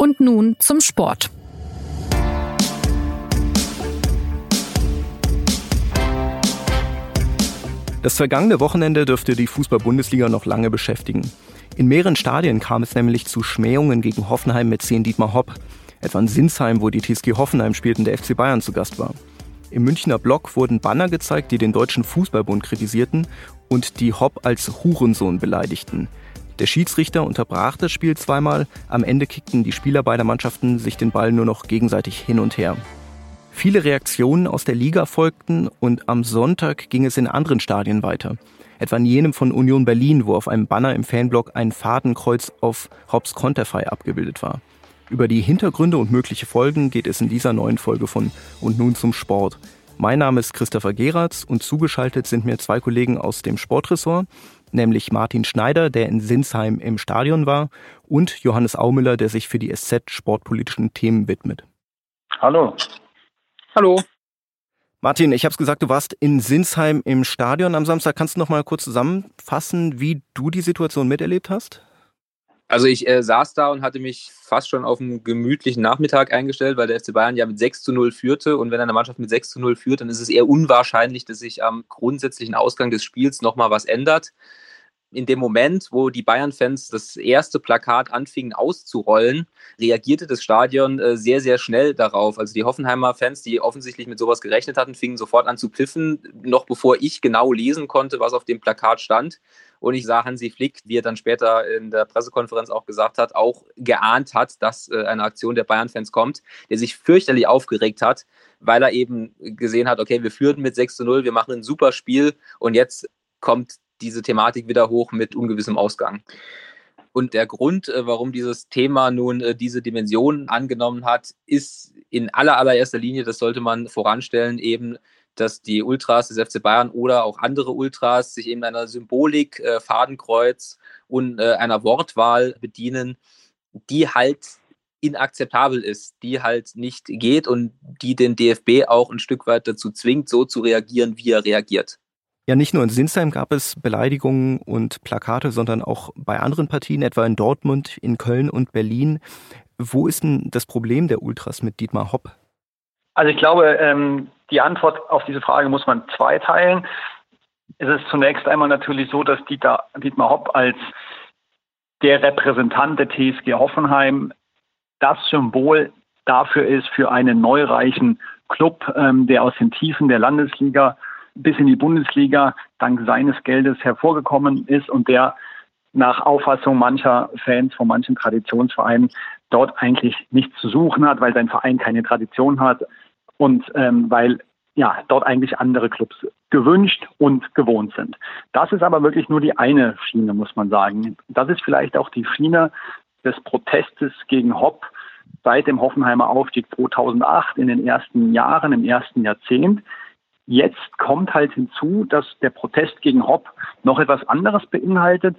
Und nun zum Sport. Das vergangene Wochenende dürfte die Fußball-Bundesliga noch lange beschäftigen. In mehreren Stadien kam es nämlich zu Schmähungen gegen Hoffenheim mit 10 Dietmar Hopp. Etwa in Sinsheim, wo die TSG Hoffenheim spielten, der FC Bayern zu Gast war. Im Münchner Block wurden Banner gezeigt, die den Deutschen Fußballbund kritisierten und die Hopp als Hurensohn beleidigten. Der Schiedsrichter unterbrach das Spiel zweimal. Am Ende kickten die Spieler beider Mannschaften sich den Ball nur noch gegenseitig hin und her. Viele Reaktionen aus der Liga folgten und am Sonntag ging es in anderen Stadien weiter. Etwa in jenem von Union Berlin, wo auf einem Banner im Fanblock ein Fadenkreuz auf Hobbs Konterfei abgebildet war. Über die Hintergründe und mögliche Folgen geht es in dieser neuen Folge von Und nun zum Sport. Mein Name ist Christopher Geratz und zugeschaltet sind mir zwei Kollegen aus dem Sportressort nämlich Martin Schneider, der in Sinsheim im Stadion war, und Johannes Aumüller, der sich für die SZ sportpolitischen Themen widmet. Hallo. Hallo. Martin, ich habe es gesagt, du warst in Sinsheim im Stadion am Samstag. Kannst du noch mal kurz zusammenfassen, wie du die Situation miterlebt hast? Also ich äh, saß da und hatte mich fast schon auf einen gemütlichen Nachmittag eingestellt, weil der FC Bayern ja mit 6 zu 0 führte. Und wenn eine Mannschaft mit 6 zu 0 führt, dann ist es eher unwahrscheinlich, dass sich am grundsätzlichen Ausgang des Spiels nochmal was ändert. In dem Moment, wo die Bayern-Fans das erste Plakat anfingen auszurollen, reagierte das Stadion äh, sehr, sehr schnell darauf. Also die Hoffenheimer Fans, die offensichtlich mit sowas gerechnet hatten, fingen sofort an zu piffen, noch bevor ich genau lesen konnte, was auf dem Plakat stand. Und ich sah Hansi Flick, wie er dann später in der Pressekonferenz auch gesagt hat, auch geahnt hat, dass äh, eine Aktion der Bayern-Fans kommt, der sich fürchterlich aufgeregt hat, weil er eben gesehen hat, okay, wir führen mit 6 zu 0, wir machen ein super Spiel und jetzt kommt diese Thematik wieder hoch mit ungewissem Ausgang. Und der Grund, äh, warum dieses Thema nun äh, diese Dimension angenommen hat, ist in aller allererster Linie, das sollte man voranstellen, eben dass die Ultras des FC Bayern oder auch andere Ultras sich eben einer Symbolik, äh, Fadenkreuz und äh, einer Wortwahl bedienen, die halt inakzeptabel ist, die halt nicht geht und die den DFB auch ein Stück weit dazu zwingt, so zu reagieren, wie er reagiert. Ja, nicht nur in Sinsheim gab es Beleidigungen und Plakate, sondern auch bei anderen Partien, etwa in Dortmund, in Köln und Berlin. Wo ist denn das Problem der Ultras mit Dietmar Hopp? Also ich glaube, ähm, die Antwort auf diese Frage muss man zweiteilen. Es ist zunächst einmal natürlich so, dass Dieter, Dietmar Hopp als der Repräsentant der TSG Hoffenheim das Symbol dafür ist für einen neureichen Club, ähm, der aus den Tiefen der Landesliga bis in die Bundesliga dank seines Geldes hervorgekommen ist und der nach Auffassung mancher Fans von manchen Traditionsvereinen dort eigentlich nichts zu suchen hat, weil sein Verein keine Tradition hat, und ähm, weil ja dort eigentlich andere Clubs gewünscht und gewohnt sind. Das ist aber wirklich nur die eine Schiene, muss man sagen. Das ist vielleicht auch die Schiene des Protestes gegen Hopp seit dem Hoffenheimer Aufstieg 2008 in den ersten Jahren, im ersten Jahrzehnt. Jetzt kommt halt hinzu, dass der Protest gegen Hopp noch etwas anderes beinhaltet,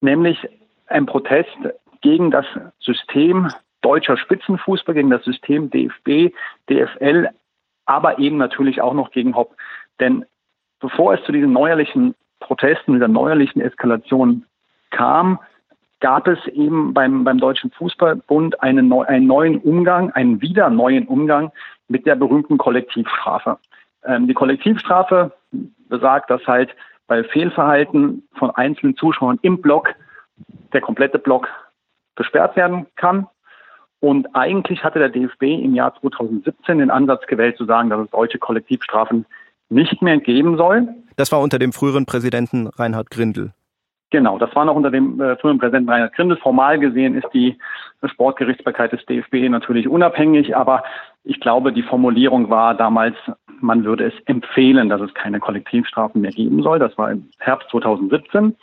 nämlich ein Protest gegen das System deutscher Spitzenfußball, gegen das System DFB, DFL, aber eben natürlich auch noch gegen Hopp. Denn bevor es zu diesen neuerlichen Protesten, dieser neuerlichen Eskalation kam, gab es eben beim, beim Deutschen Fußballbund einen, einen neuen Umgang, einen wieder neuen Umgang mit der berühmten Kollektivstrafe. Ähm, die Kollektivstrafe besagt, dass halt bei Fehlverhalten von einzelnen Zuschauern im Block der komplette Block gesperrt werden kann. Und eigentlich hatte der DFB im Jahr 2017 den Ansatz gewählt, zu sagen, dass es solche Kollektivstrafen nicht mehr geben soll. Das war unter dem früheren Präsidenten Reinhard Grindel. Genau, das war noch unter dem äh, früheren Präsidenten Reinhard Grindel. Formal gesehen ist die Sportgerichtsbarkeit des DFB natürlich unabhängig, aber ich glaube, die Formulierung war damals, man würde es empfehlen, dass es keine Kollektivstrafen mehr geben soll. Das war im Herbst 2017.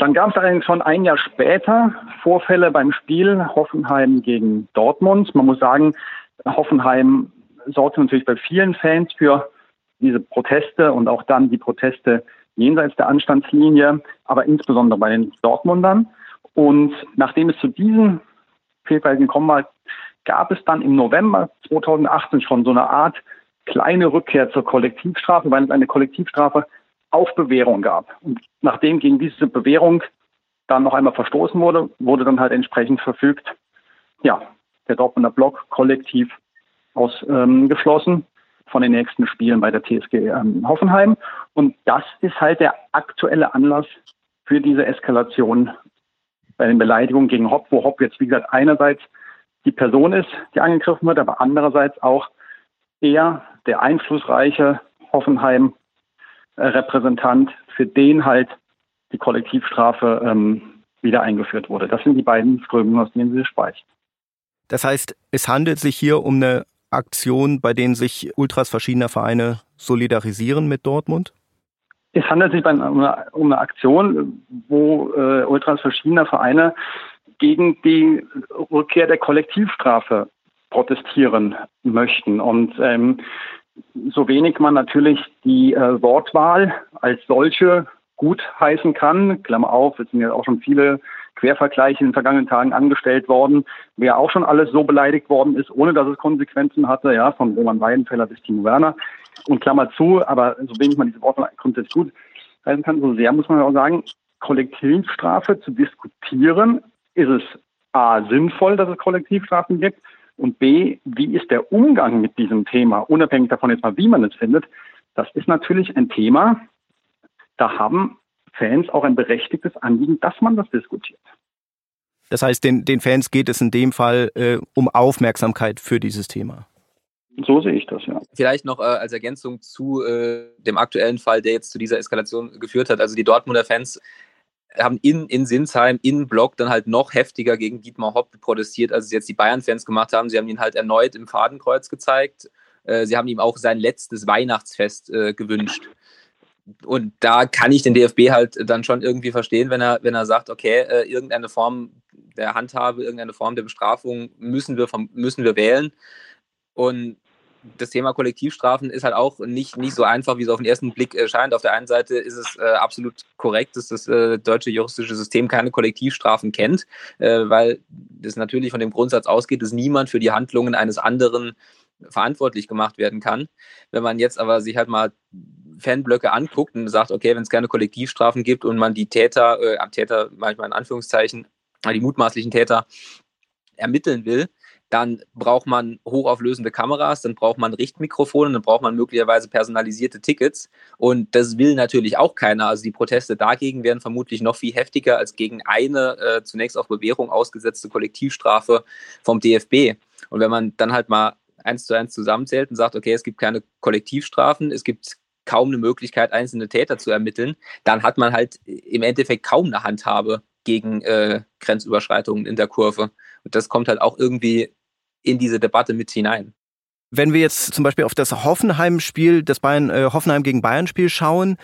Dann gab es allerdings schon ein Jahr später Vorfälle beim Spiel Hoffenheim gegen Dortmund. Man muss sagen, Hoffenheim sorgte natürlich bei vielen Fans für diese Proteste und auch dann die Proteste jenseits der Anstandslinie, aber insbesondere bei den Dortmundern. Und nachdem es zu diesen Fehlverhalten gekommen war, gab es dann im November 2018 schon so eine Art kleine Rückkehr zur Kollektivstrafe, weil es eine Kollektivstrafe auf Bewährung gab. Und nachdem gegen diese Bewährung dann noch einmal verstoßen wurde, wurde dann halt entsprechend verfügt, ja, der Dortmunder Block kollektiv ausgeschlossen ähm, von den nächsten Spielen bei der TSG ähm, Hoffenheim. Und das ist halt der aktuelle Anlass für diese Eskalation bei den Beleidigungen gegen Hopp, wo Hopp jetzt, wie gesagt, einerseits die Person ist, die angegriffen wird, aber andererseits auch er, der einflussreiche Hoffenheim-Repräsentant, für den halt die Kollektivstrafe ähm, wieder eingeführt wurde. Das sind die beiden Strömungen, aus denen sie spricht. Das heißt, es handelt sich hier um eine Aktion, bei denen sich Ultras verschiedener Vereine solidarisieren mit Dortmund? Es handelt sich um eine Aktion, wo äh, Ultras verschiedener Vereine gegen die Rückkehr der Kollektivstrafe protestieren möchten. Und ähm, so wenig man natürlich die äh, Wortwahl als solche gut heißen kann, Klammer auf, es sind ja auch schon viele Quervergleiche in den vergangenen Tagen angestellt worden, wer auch schon alles so beleidigt worden ist, ohne dass es Konsequenzen hatte, ja, von Roman Weidenfeller bis Timo Werner. Und Klammer zu, aber so wenig man diese Worte grundsätzlich gut heißen kann, so sehr muss man auch sagen, Kollektivstrafe zu diskutieren, ist es A, sinnvoll, dass es Kollektivstrafen gibt und B, wie ist der Umgang mit diesem Thema, unabhängig davon jetzt mal, wie man es findet, das ist natürlich ein Thema, da haben Fans auch ein berechtigtes Anliegen, dass man das diskutiert. Das heißt, den, den Fans geht es in dem Fall äh, um Aufmerksamkeit für dieses Thema. So sehe ich das, ja. Vielleicht noch äh, als Ergänzung zu äh, dem aktuellen Fall, der jetzt zu dieser Eskalation geführt hat. Also die Dortmunder Fans haben in, in Sinsheim, in Block dann halt noch heftiger gegen Dietmar Hopp protestiert, als es jetzt die Bayern-Fans gemacht haben. Sie haben ihn halt erneut im Fadenkreuz gezeigt. Äh, sie haben ihm auch sein letztes Weihnachtsfest äh, gewünscht und da kann ich den DFB halt dann schon irgendwie verstehen, wenn er, wenn er sagt, okay, äh, irgendeine Form der Handhabe, irgendeine Form der Bestrafung müssen wir, müssen wir wählen. Und das Thema Kollektivstrafen ist halt auch nicht, nicht so einfach, wie es auf den ersten Blick erscheint. Auf der einen Seite ist es äh, absolut korrekt, dass das äh, deutsche juristische System keine Kollektivstrafen kennt, äh, weil das natürlich von dem Grundsatz ausgeht, dass niemand für die Handlungen eines anderen verantwortlich gemacht werden kann. Wenn man jetzt aber sich halt mal Fanblöcke anguckt und sagt, okay, wenn es keine Kollektivstrafen gibt und man die Täter, äh, Täter manchmal in Anführungszeichen, die mutmaßlichen Täter ermitteln will, dann braucht man hochauflösende Kameras, dann braucht man Richtmikrofone, dann braucht man möglicherweise personalisierte Tickets. Und das will natürlich auch keiner. Also die Proteste dagegen wären vermutlich noch viel heftiger als gegen eine äh, zunächst auf Bewährung ausgesetzte Kollektivstrafe vom DFB. Und wenn man dann halt mal eins zu eins zusammenzählt und sagt, okay, es gibt keine Kollektivstrafen, es gibt kaum eine Möglichkeit, einzelne Täter zu ermitteln, dann hat man halt im Endeffekt kaum eine Handhabe gegen äh, Grenzüberschreitungen in der Kurve. Und das kommt halt auch irgendwie in diese Debatte mit hinein. Wenn wir jetzt zum Beispiel auf das Hoffenheim-Spiel, das Bayern, äh, Hoffenheim gegen Bayern-Spiel schauen,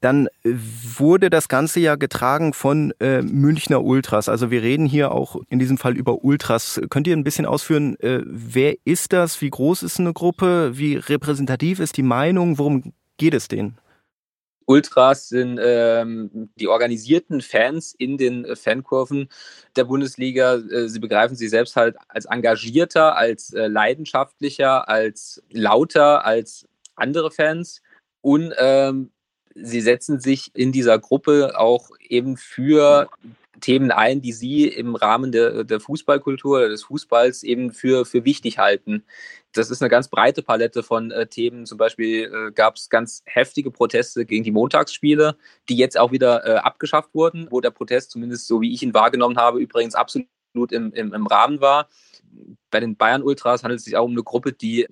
dann wurde das Ganze ja getragen von äh, Münchner Ultras. Also wir reden hier auch in diesem Fall über Ultras. Könnt ihr ein bisschen ausführen, äh, wer ist das, wie groß ist eine Gruppe, wie repräsentativ ist die Meinung, worum geht es denen? Ultras sind ähm, die organisierten Fans in den äh, Fankurven der Bundesliga. Äh, sie begreifen sich selbst halt als engagierter, als äh, leidenschaftlicher, als lauter als andere Fans. Und ähm, sie setzen sich in dieser Gruppe auch eben für Themen ein, die Sie im Rahmen der, der Fußballkultur oder des Fußballs eben für, für wichtig halten. Das ist eine ganz breite Palette von äh, Themen. Zum Beispiel äh, gab es ganz heftige Proteste gegen die Montagsspiele, die jetzt auch wieder äh, abgeschafft wurden, wo der Protest, zumindest so wie ich ihn wahrgenommen habe, übrigens absolut im, im, im Rahmen war bei den Bayern Ultras handelt es sich auch um eine Gruppe, die,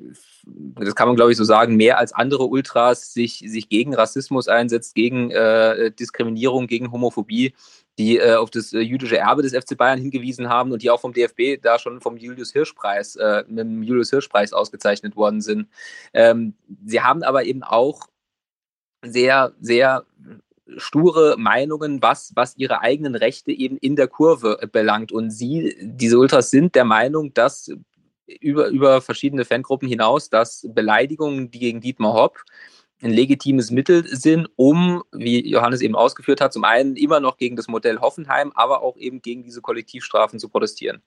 das kann man glaube ich so sagen, mehr als andere Ultras sich, sich gegen Rassismus einsetzt, gegen äh, Diskriminierung, gegen Homophobie, die äh, auf das äh, jüdische Erbe des FC Bayern hingewiesen haben und die auch vom DFB da schon vom Julius Hirschpreis, äh, mit dem Julius Hirschpreis ausgezeichnet worden sind. Ähm, sie haben aber eben auch sehr, sehr sture Meinungen, was, was ihre eigenen Rechte eben in der Kurve belangt. Und sie, diese Ultras sind der Meinung, dass über, über verschiedene Fangruppen hinaus, dass Beleidigungen, die gegen Dietmar Hopp ein legitimes Mittel sind, um, wie Johannes eben ausgeführt hat, zum einen immer noch gegen das Modell Hoffenheim, aber auch eben gegen diese Kollektivstrafen zu protestieren.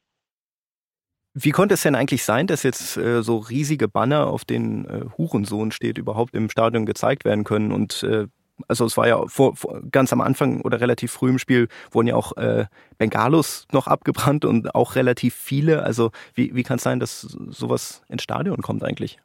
Wie konnte es denn eigentlich sein, dass jetzt äh, so riesige Banner, auf denen äh, Hurensohn steht, überhaupt im Stadion gezeigt werden können und äh, Also es war ja vor, vor, ganz am Anfang oder relativ früh im Spiel wurden ja auch äh, Bengalos noch abgebrannt und auch relativ viele. Also wie, wie kann es sein, dass sowas ins Stadion kommt eigentlich?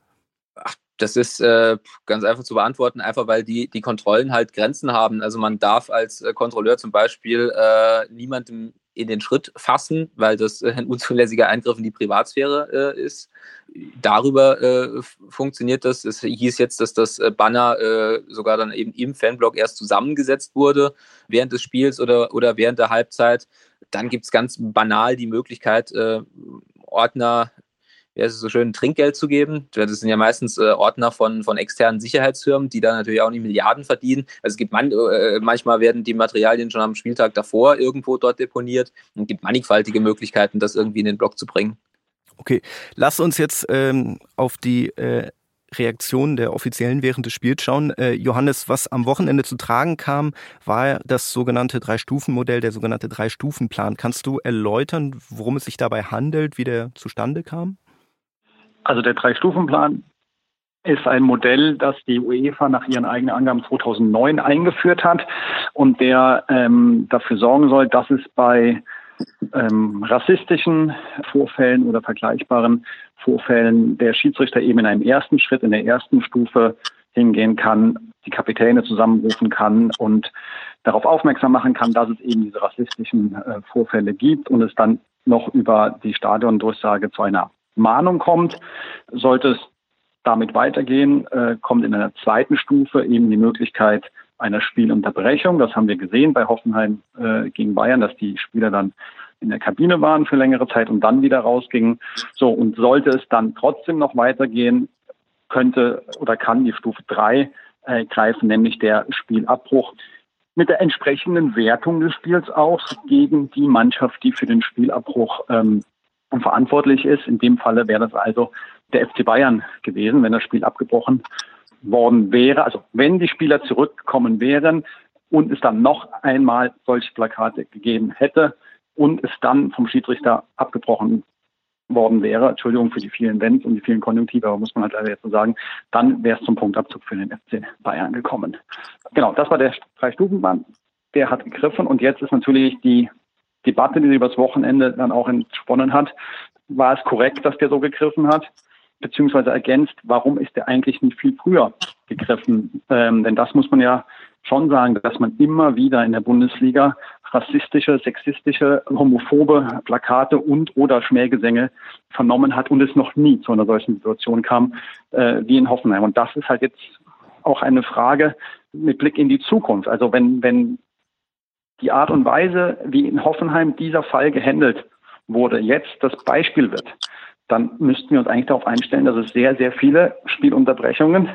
Ach, das ist äh, ganz einfach zu beantworten, einfach weil die, die Kontrollen halt Grenzen haben. Also man darf als äh, Kontrolleur zum Beispiel äh, niemandem in den Schritt fassen, weil das äh, ein unzulässiger Eingriff in die Privatsphäre äh, ist. Darüber äh, funktioniert das. Es hieß jetzt, dass das äh, Banner äh, sogar dann eben im Fanblock erst zusammengesetzt wurde während des Spiels oder, oder während der Halbzeit. Dann gibt es ganz banal die Möglichkeit, äh, Ordner ja, es so schön, Trinkgeld zu geben. Das sind ja meistens äh, Ordner von, von externen Sicherheitsfirmen, die da natürlich auch nicht Milliarden verdienen. Also es gibt man, äh, manchmal werden die Materialien schon am Spieltag davor irgendwo dort deponiert und gibt mannigfaltige Möglichkeiten, das irgendwie in den Block zu bringen. Okay, lass uns jetzt ähm, auf die äh, Reaktionen der Offiziellen während des Spiels schauen. Äh, Johannes, was am Wochenende zu tragen kam, war das sogenannte Drei-Stufen-Modell, der sogenannte Drei-Stufen-Plan. Kannst du erläutern, worum es sich dabei handelt, wie der zustande kam? Also der Drei-Stufen-Plan ist ein Modell, das die UEFA nach ihren eigenen Angaben 2009 eingeführt hat und der ähm, dafür sorgen soll, dass es bei ähm, rassistischen Vorfällen oder vergleichbaren Vorfällen der Schiedsrichter eben in einem ersten Schritt, in der ersten Stufe hingehen kann, die Kapitäne zusammenrufen kann und darauf aufmerksam machen kann, dass es eben diese rassistischen äh, Vorfälle gibt und es dann noch über die Stadiondurchsage zu einer Mahnung kommt. Sollte es damit weitergehen, äh, kommt in einer zweiten Stufe eben die Möglichkeit einer Spielunterbrechung. Das haben wir gesehen bei Hoffenheim äh, gegen Bayern, dass die Spieler dann in der Kabine waren für längere Zeit und dann wieder rausgingen. So, und sollte es dann trotzdem noch weitergehen, könnte oder kann die Stufe drei äh, greifen, nämlich der Spielabbruch mit der entsprechenden Wertung des Spiels auch gegen die Mannschaft, die für den Spielabbruch ähm, verantwortlich ist. In dem Falle wäre das also der FC Bayern gewesen, wenn das Spiel abgebrochen worden wäre. Also wenn die Spieler zurückgekommen wären und es dann noch einmal solche Plakate gegeben hätte und es dann vom Schiedsrichter abgebrochen worden wäre, Entschuldigung für die vielen Wenns und die vielen Konjunktive, aber muss man halt leider jetzt so sagen, dann wäre es zum Punktabzug für den FC Bayern gekommen. Genau, das war der Drei-Stufen-Plan. Der hat gegriffen und jetzt ist natürlich die Debatte, die sie übers Wochenende dann auch entsponnen hat, war es korrekt, dass der so gegriffen hat? Beziehungsweise ergänzt, warum ist der eigentlich nicht viel früher gegriffen? Ähm, denn das muss man ja schon sagen, dass man immer wieder in der Bundesliga rassistische, sexistische, homophobe Plakate und oder Schmähgesänge vernommen hat und es noch nie zu einer solchen Situation kam äh, wie in Hoffenheim. Und das ist halt jetzt auch eine Frage mit Blick in die Zukunft. Also wenn, wenn die Art und Weise, wie in Hoffenheim dieser Fall gehandelt wurde, jetzt das Beispiel wird, dann müssten wir uns eigentlich darauf einstellen, dass es sehr, sehr viele Spielunterbrechungen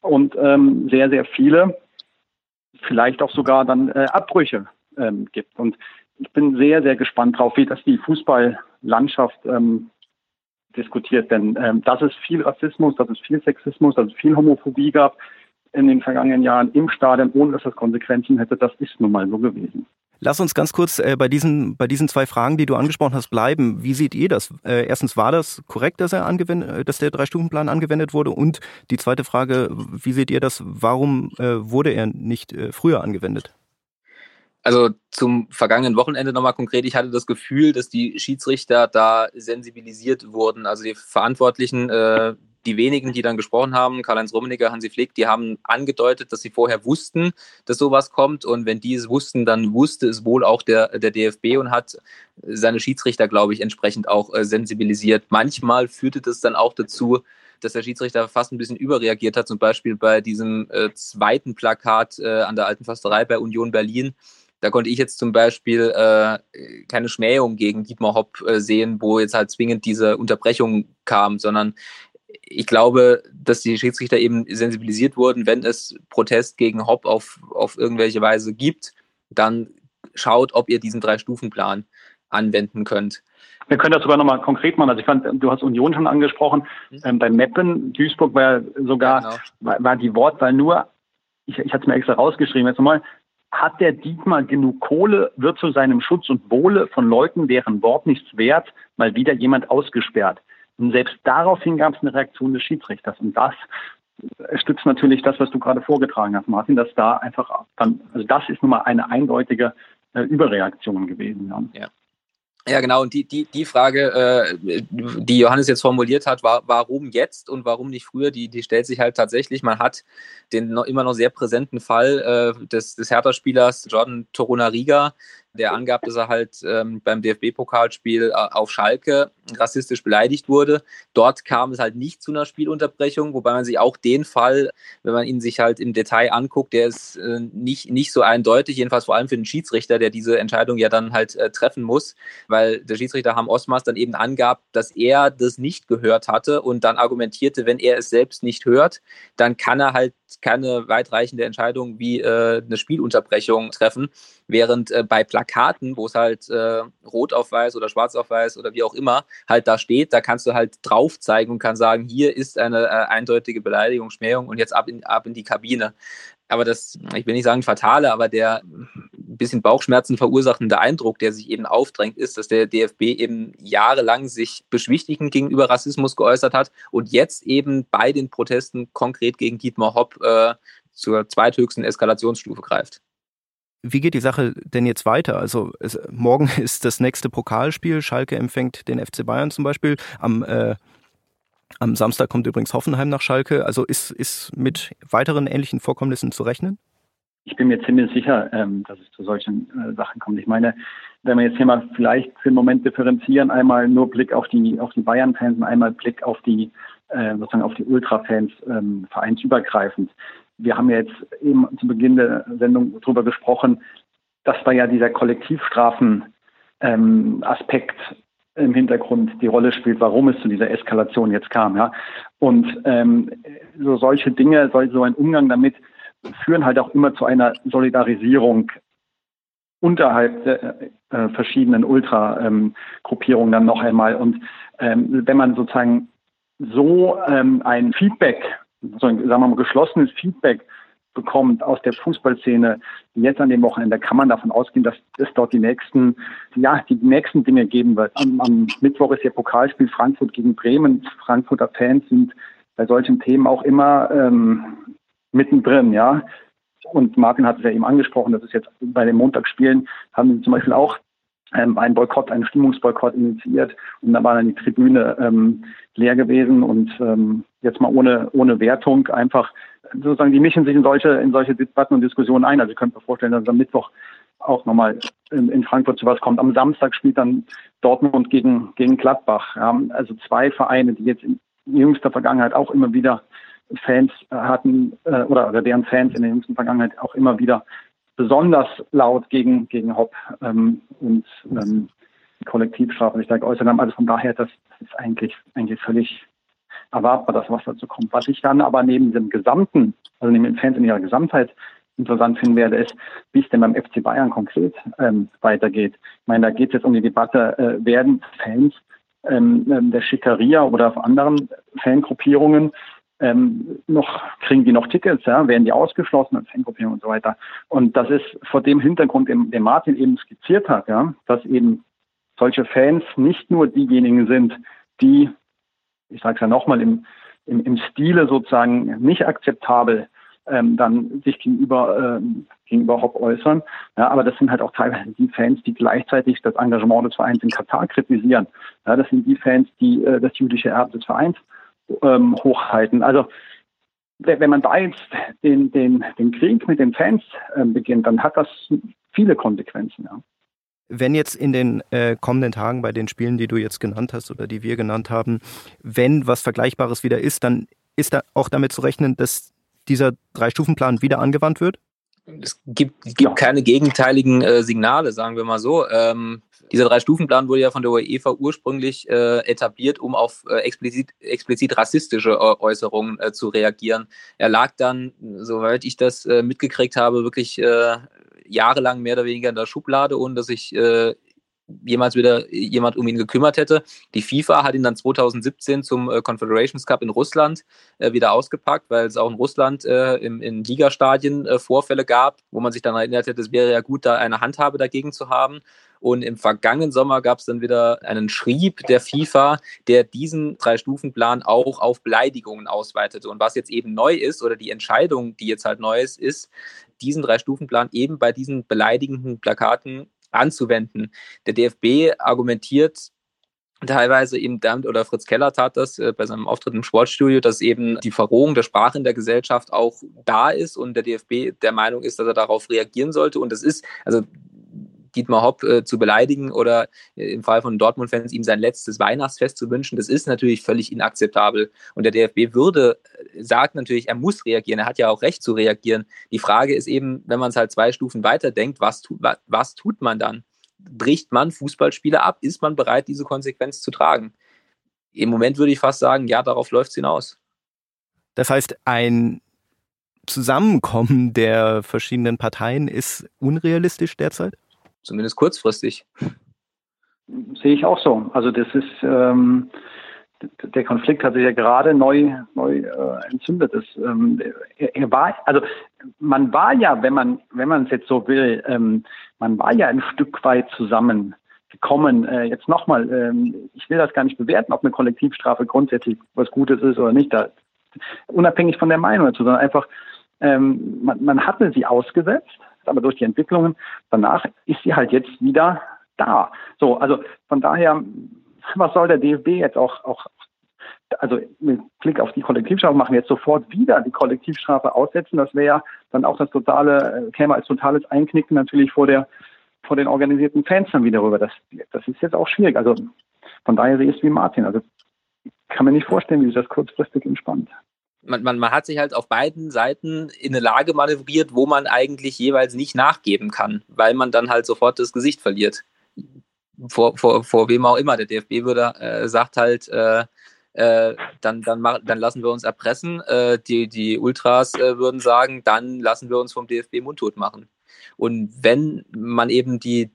und ähm, sehr, sehr viele, vielleicht auch sogar dann äh, Abbrüche ähm, gibt. Und ich bin sehr, sehr gespannt darauf, wie das die Fußballlandschaft ähm, diskutiert. Denn ähm, dass es viel Rassismus, dass es viel Sexismus, dass es viel Homophobie gab, in den vergangenen Jahren im Stadion, ohne dass das Konsequenzen hätte. Das ist nun mal so gewesen. Lass uns ganz kurz äh, bei, diesen, bei diesen zwei Fragen, die du angesprochen hast, bleiben. Wie seht ihr das? Äh, erstens, war das korrekt, dass, er angewendet, äh, dass der Drei-Stufen-Plan angewendet wurde? Und die zweite Frage, wie seht ihr das? Warum äh, wurde er nicht äh, früher angewendet? Also zum vergangenen Wochenende nochmal konkret, ich hatte das Gefühl, dass die Schiedsrichter da sensibilisiert wurden. Also die Verantwortlichen, äh, die wenigen, die dann gesprochen haben, Karl-Heinz Rummenigge, Hansi Flick, die haben angedeutet, dass sie vorher wussten, dass sowas kommt. Und wenn die es wussten, dann wusste es wohl auch der, der DFB und hat seine Schiedsrichter, glaube ich, entsprechend auch äh, sensibilisiert. Manchmal führte das dann auch dazu, dass der Schiedsrichter fast ein bisschen überreagiert hat, zum Beispiel bei diesem äh, zweiten Plakat äh, an der Alten Försterei bei Union Berlin. Da konnte ich jetzt zum Beispiel äh, keine Schmähung gegen Dietmar Hopp äh, sehen, wo jetzt halt zwingend diese Unterbrechung kam, sondern ich glaube, dass die Schiedsrichter eben sensibilisiert wurden, wenn es Protest gegen Hopp auf, auf irgendwelche Weise gibt, dann schaut, ob ihr diesen Drei-Stufen-Plan anwenden könnt. Wir können das sogar nochmal konkret machen. Also ich fand, du hast Union schon angesprochen. Mhm. Ähm, bei Meppen, Duisburg war sogar, genau. war, war, die Wortwahl nur, ich, ich hatte es mir extra rausgeschrieben, jetzt nochmal, hat der Dietmar genug Kohle, wird zu seinem Schutz und Wohle von Leuten, deren Wort nichts wert, mal wieder jemand ausgesperrt. Und selbst daraufhin gab es eine Reaktion des Schiedsrichters. Und das stützt natürlich das, was du gerade vorgetragen hast, Martin, dass da einfach dann, also das ist nun mal eine eindeutige äh, Überreaktion gewesen. Ja. ja. Ja, genau. Und die, die, die Frage, äh, die Johannes jetzt formuliert hat, war, warum jetzt und warum nicht früher, die, die stellt sich halt tatsächlich. Man hat den noch, immer noch sehr präsenten Fall äh, des, des Hertha-Spielers Jordan Torunariga, der angab, dass er halt ähm, beim DFB-Pokalspiel äh, auf Schalke rassistisch beleidigt wurde. Dort kam es halt nicht zu einer Spielunterbrechung, wobei man sich auch den Fall, wenn man ihn sich halt im Detail anguckt, der ist äh, nicht, nicht so eindeutig, jedenfalls vor allem für den Schiedsrichter, der diese Entscheidung ja dann halt äh, treffen muss, weil der Schiedsrichter Ham Osmas dann eben angab, dass er das nicht gehört hatte und dann argumentierte, wenn er es selbst nicht hört, dann kann er halt keine weitreichende Entscheidung wie äh, eine Spielunterbrechung treffen, während äh, bei Plakaten, wo es halt äh, rot auf weiß oder schwarz auf weiß oder wie auch immer halt da steht, da kannst du halt drauf zeigen und kann sagen, hier ist eine äh, eindeutige Beleidigung, Schmähung und jetzt ab in, ab in die Kabine aber das, ich will nicht sagen fatale, aber der ein bisschen Bauchschmerzen verursachende Eindruck, der sich eben aufdrängt, ist, dass der DFB eben jahrelang sich beschwichtigend gegenüber Rassismus geäußert hat und jetzt eben bei den Protesten konkret gegen Dietmar Hopp äh, zur zweithöchsten Eskalationsstufe greift. Wie geht die Sache denn jetzt weiter? Also es, morgen ist das nächste Pokalspiel. Schalke empfängt den FC Bayern zum Beispiel. Am äh, am Samstag kommt übrigens Hoffenheim nach Schalke. Also ist, ist mit weiteren ähnlichen Vorkommnissen zu rechnen? Ich bin mir ziemlich sicher, ähm, dass es zu solchen äh, Sachen kommt. Ich meine, wenn wir jetzt hier mal vielleicht für einen Moment differenzieren, einmal nur Blick auf die, auf die Bayern-Fans und einmal Blick auf die, äh, sozusagen auf die Ultra-Fans ähm, vereinsübergreifend. Wir haben ja jetzt eben zu Beginn der Sendung darüber gesprochen, dass da ja dieser Kollektivstrafen ähm, im Hintergrund die Rolle spielt, warum es zu dieser Eskalation jetzt kam. Ja. Und ähm, so solche Dinge, so ein Umgang damit führen halt auch immer zu einer Solidarisierung unterhalb der äh, verschiedenen Ultra-Gruppierungen ähm, dann noch einmal. Und ähm, wenn man sozusagen so ähm, ein Feedback, sagen wir mal, geschlossenes Feedback bekommt aus der Fußballszene jetzt an dem Wochenende, kann man davon ausgehen, dass es dort die nächsten, ja, die nächsten Dinge geben wird. Am, am Mittwoch ist ja Pokalspiel Frankfurt gegen Bremen. Frankfurter Fans sind bei solchen Themen auch immer ähm, mittendrin, ja. Und Martin hat es ja eben angesprochen, dass es jetzt bei den Montagsspielen haben sie zum Beispiel auch ähm, einen Boykott, einen Stimmungsboykott initiiert und da war dann die Tribüne ähm, leer gewesen und ähm, jetzt mal ohne ohne Wertung einfach sozusagen, die mischen sich in solche, in solche Debatten und Diskussionen ein. Also ich könnte mir vorstellen, dass am Mittwoch auch nochmal in, in Frankfurt zu was kommt. Am Samstag spielt dann Dortmund gegen, gegen Gladbach. Ja, also zwei Vereine, die jetzt in jüngster Vergangenheit auch immer wieder Fans hatten äh, oder, oder deren Fans in der jüngsten Vergangenheit auch immer wieder besonders laut gegen, gegen Hopp ähm, und ähm, Kollektivstrafe sich da geäußert haben. Also von daher, das ist eigentlich, eigentlich völlig erwartbar, dass was dazu kommt. Was ich dann aber neben dem Gesamten, also neben den Fans in ihrer Gesamtheit interessant finden werde, ist, wie es denn beim FC Bayern konkret ähm, weitergeht. Ich meine, da geht es jetzt um die Debatte, äh, werden Fans ähm, ähm der Schickeria oder auf anderen Fangruppierungen ähm, noch, kriegen die noch Tickets, ja, werden die ausgeschlossen als Fangruppierungen und so weiter. Und das ist vor dem Hintergrund, den, Martin eben skizziert hat, ja, dass eben solche Fans nicht nur diejenigen sind, die ich sage es ja nochmal, im, im, im Stile sozusagen nicht akzeptabel ähm, dann sich gegenüber, ähm, gegenüber Hopp äußern. Ja, aber das sind halt auch teilweise die Fans, die gleichzeitig das Engagement des Vereins in Katar kritisieren. Ja, das sind die Fans, die äh, das jüdische Erbe des Vereins ähm, hochhalten. Also wenn man da jetzt den, den, den Krieg mit den Fans äh, beginnt, dann hat das viele Konsequenzen. Ja. Wenn jetzt in den äh, kommenden Tagen bei den Spielen, die du jetzt genannt hast oder die wir genannt haben, wenn was Vergleichbares wieder ist, dann ist da auch damit zu rechnen, dass dieser Drei-Stufen-Plan wieder angewandt wird? Es gibt, es gibt keine gegenteiligen äh, Signale, sagen wir mal so. Ähm, dieser Drei-Stufen-Plan wurde ja von der UEFA ursprünglich äh, etabliert, um auf äh, explizit, explizit rassistische äh, Äußerungen äh, zu reagieren. Er lag dann, soweit ich das äh, mitgekriegt habe, wirklich jahrelang mehr oder weniger in der Schublade, ohne dass sich äh, jemals wieder jemand um ihn gekümmert hätte. Die FIFA hat ihn dann 2017 zum äh, Confederations Cup in Russland äh, wieder ausgepackt, weil es auch in Russland äh, im, in Ligastadien äh, Vorfälle gab, wo man sich dann erinnert hätte, es wäre ja gut, da eine Handhabe dagegen zu haben. Und im vergangenen Sommer gab es dann wieder einen Schrieb der FIFA, der diesen Drei-Stufen-Plan auch auf Beleidigungen ausweitete. Und was jetzt eben neu ist, oder die Entscheidung, die jetzt halt neu ist, ist, diesen Drei-Stufen-Plan eben bei diesen beleidigenden Plakaten anzuwenden. Der DFB argumentiert teilweise eben damit, oder Fritz Keller tat das äh, bei seinem Auftritt im Sportstudio, dass eben die Verrohung der Sprache in der Gesellschaft auch da ist und der DFB der Meinung ist, dass er darauf reagieren sollte. Und das ist, also Dietmar Hopp äh, zu beleidigen oder äh, im Fall von Dortmund-Fans ihm sein letztes Weihnachtsfest zu wünschen, das ist natürlich völlig inakzeptabel. Und der DFB würde, äh, sagt natürlich, er muss reagieren, er hat ja auch Recht zu reagieren. Die Frage ist eben, wenn man es halt zwei Stufen weiterdenkt, was, tu, was, was tut man dann? bricht man Fußballspieler ab? Ist man bereit, diese Konsequenz zu tragen? Im Moment würde ich fast sagen, ja, darauf läuft es hinaus. Das heißt, ein Zusammenkommen der verschiedenen Parteien ist unrealistisch derzeit? Zumindest kurzfristig. Sehe ich auch so. Also das ist ähm, der Konflikt hat sich ja gerade neu, neu äh, entzündet. Das, ähm, er, er, war, also man war ja, wenn man, wenn man es jetzt so will, ähm, man war ja ein Stück weit zusammen gekommen. Äh, jetzt nochmal, ähm, ich will das gar nicht bewerten, ob eine Kollektivstrafe grundsätzlich was Gutes ist oder nicht. Da, unabhängig von der Meinung dazu, sondern einfach, ähm, man, man hatte sie ausgesetzt, aber durch die Entwicklungen danach ist sie halt jetzt wieder da. So, also von daher was soll der DFB jetzt auch, auch also mit Blick auf die Kollektivstrafe machen, jetzt sofort wieder die Kollektivstrafe aussetzen, das wäre ja dann auch das totale, äh, käme als totales Einknicken natürlich vor der, vor den organisierten Fans dann wieder rüber. Das, das ist jetzt auch schwierig. Also von daher sehe ich es wie Martin. Also ich kann mir nicht vorstellen, wie sich das kurzfristig entspannt. Man, man, man hat sich halt auf beiden Seiten in eine Lage manövriert, wo man eigentlich jeweils nicht nachgeben kann, weil man dann halt sofort das Gesicht verliert vor, vor, vor wem auch immer. Der DFB würde, äh, sagt halt, äh, äh, dann, dann, mach, dann lassen wir uns erpressen. Äh, die, die Ultras äh, würden sagen, dann lassen wir uns vom DFB mundtot machen. Und wenn man eben die,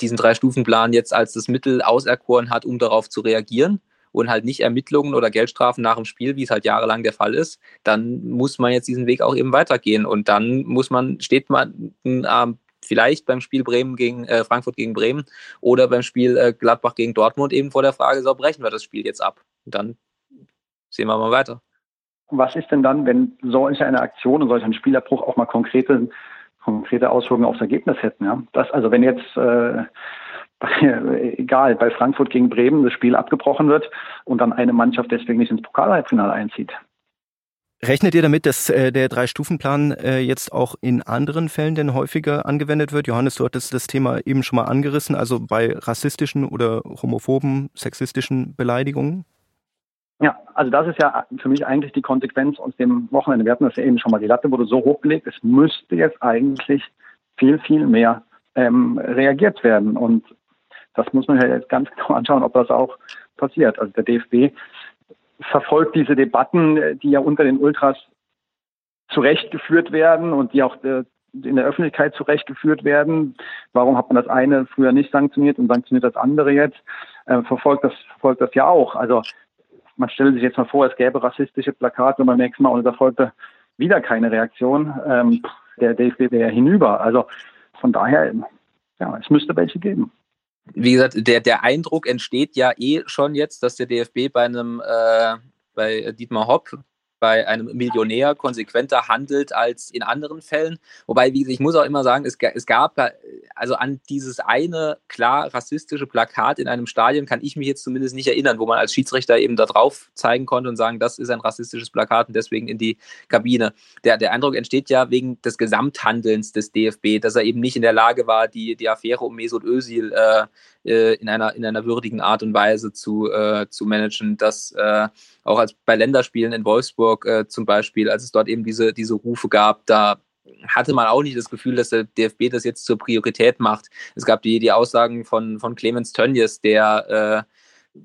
diesen Drei-Stufen-Plan jetzt als das Mittel auserkoren hat, um darauf zu reagieren und halt nicht Ermittlungen oder Geldstrafen nach dem Spiel, wie es halt jahrelang der Fall ist, dann muss man jetzt diesen Weg auch eben weitergehen. Und dann muss man, steht man am vielleicht beim Spiel Bremen gegen äh, Frankfurt gegen Bremen oder beim Spiel äh, Gladbach gegen Dortmund eben vor der Frage, so brechen wir das Spiel jetzt ab. Und dann sehen wir mal weiter. Was ist denn dann, wenn solch eine Aktion und solch ein Spielerbruch auch mal konkrete, konkrete Auswirkungen aufs Ergebnis hätten? Ja? Das, also wenn jetzt äh, egal, bei Frankfurt gegen Bremen das Spiel abgebrochen wird und dann eine Mannschaft deswegen nicht ins Pokalhalbfinale einzieht, Rechnet ihr damit, dass äh, der Drei-Stufen-Plan äh, jetzt auch in anderen Fällen denn häufiger angewendet wird? Johannes, du hattest das Thema eben schon mal angerissen, also bei rassistischen oder homophoben, sexistischen Beleidigungen? Ja, also das ist ja für mich eigentlich die Konsequenz aus dem Wochenende. Wir hatten das ja eben schon mal, die Latte wurde so hochgelegt, es müsste jetzt eigentlich viel, viel mehr ähm, reagiert werden. Und das muss man ja jetzt ganz genau anschauen, ob das auch passiert. Also der DFB verfolgt diese Debatten, die ja unter den Ultras zurechtgeführt werden und die auch äh, in der Öffentlichkeit zurechtgeführt werden. Warum hat man das eine früher nicht sanktioniert und sanktioniert das andere jetzt? Äh, verfolgt das verfolgt das ja auch. Also man stellt sich jetzt mal vor, es gäbe rassistische Plakate und beim nächsten Mal und es erfolgte wieder keine Reaktion. Ähm, der DFB wäre hinüber. Also von daher, ja, es müsste welche geben wie gesagt, der, der Eindruck entsteht ja eh schon jetzt, dass der DFB bei einem, äh, bei Dietmar Hopp bei einem Millionär konsequenter handelt als in anderen Fällen. Wobei, wie ich muss auch immer sagen, es, es gab also an dieses eine klar rassistische Plakat in einem Stadion kann ich mich jetzt zumindest nicht erinnern, wo man als Schiedsrichter eben da drauf zeigen konnte und sagen, das ist ein rassistisches Plakat und deswegen in die Kabine. Der, der Eindruck entsteht ja wegen des Gesamthandelns des DFB, dass er eben nicht in der Lage war, die, die Affäre um Mesut Özil äh, äh, in, einer, in einer würdigen Art und Weise zu, äh, zu managen, dass äh, auch als bei Länderspielen in Wolfsburg äh, zum Beispiel, als es dort eben diese, diese Rufe gab, da hatte man auch nicht das Gefühl, dass der DFB das jetzt zur Priorität macht. Es gab die, die Aussagen von, von Clemens Tönnies, der äh,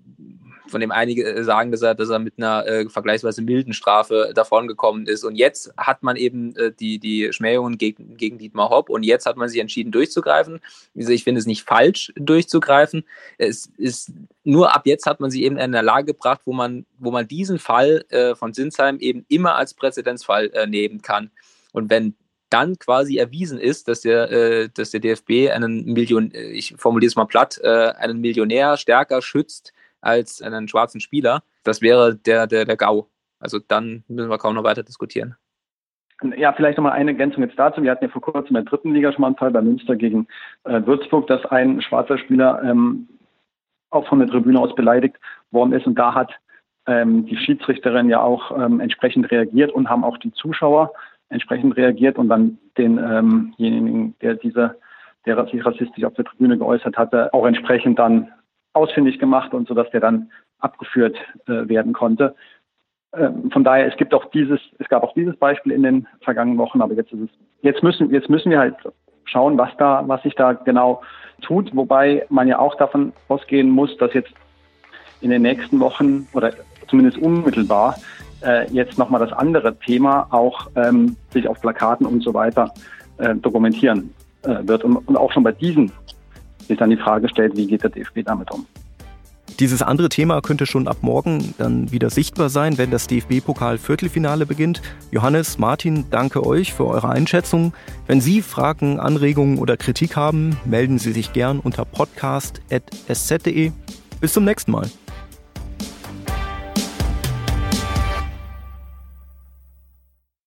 von dem einige äh, sagen, dass er, dass er mit einer äh, vergleichsweise milden Strafe davongekommen ist. Und jetzt hat man eben äh, die, die Schmähungen gegen, gegen Dietmar Hopp und jetzt hat man sich entschieden durchzugreifen. Also ich finde es nicht falsch, durchzugreifen. Es ist nur ab jetzt hat man sie eben in eine Lage gebracht, wo man, wo man diesen Fall äh, von Sinsheim eben immer als Präzedenzfall äh, nehmen kann. Und wenn dann quasi erwiesen ist, dass der, äh, dass der DFB einen Million, äh, ich formuliere es mal platt, äh, einen Millionär stärker schützt als einen schwarzen Spieler, das wäre der, der, der GAU. Also dann müssen wir kaum noch weiter diskutieren. Ja, vielleicht nochmal eine Ergänzung jetzt dazu. Wir hatten ja vor kurzem in der dritten Liga schon mal einen Fall bei Münster gegen äh, Würzburg, dass ein schwarzer Spieler ähm, auch von der Tribüne aus beleidigt worden ist. Und da hat ähm, die Schiedsrichterin ja auch ähm, entsprechend reagiert und haben auch die Zuschauer entsprechend reagiert und dann denjenigen, ähm der diese, der sich rassistisch auf der Tribüne geäußert hatte, auch entsprechend dann ausfindig gemacht und so, dass der dann abgeführt äh, werden konnte. Ähm, von daher, es gibt auch dieses, es gab auch dieses Beispiel in den vergangenen Wochen, aber jetzt ist es, jetzt müssen, jetzt müssen wir halt schauen, was da, was sich da genau tut, wobei man ja auch davon ausgehen muss, dass jetzt in den nächsten Wochen oder zumindest unmittelbar äh, jetzt nochmal das andere Thema auch ähm, sich auf Plakaten und so weiter äh, dokumentieren äh, wird. Und, und auch schon bei diesen ist dann die Frage gestellt, wie geht der DFB damit um? Dieses andere Thema könnte schon ab morgen dann wieder sichtbar sein, wenn das DFB-Pokal-Viertelfinale beginnt. Johannes, Martin, danke euch für eure Einschätzung. Wenn Sie Fragen, Anregungen oder Kritik haben, melden Sie sich gern unter podcast.sz.de. Bis zum nächsten Mal.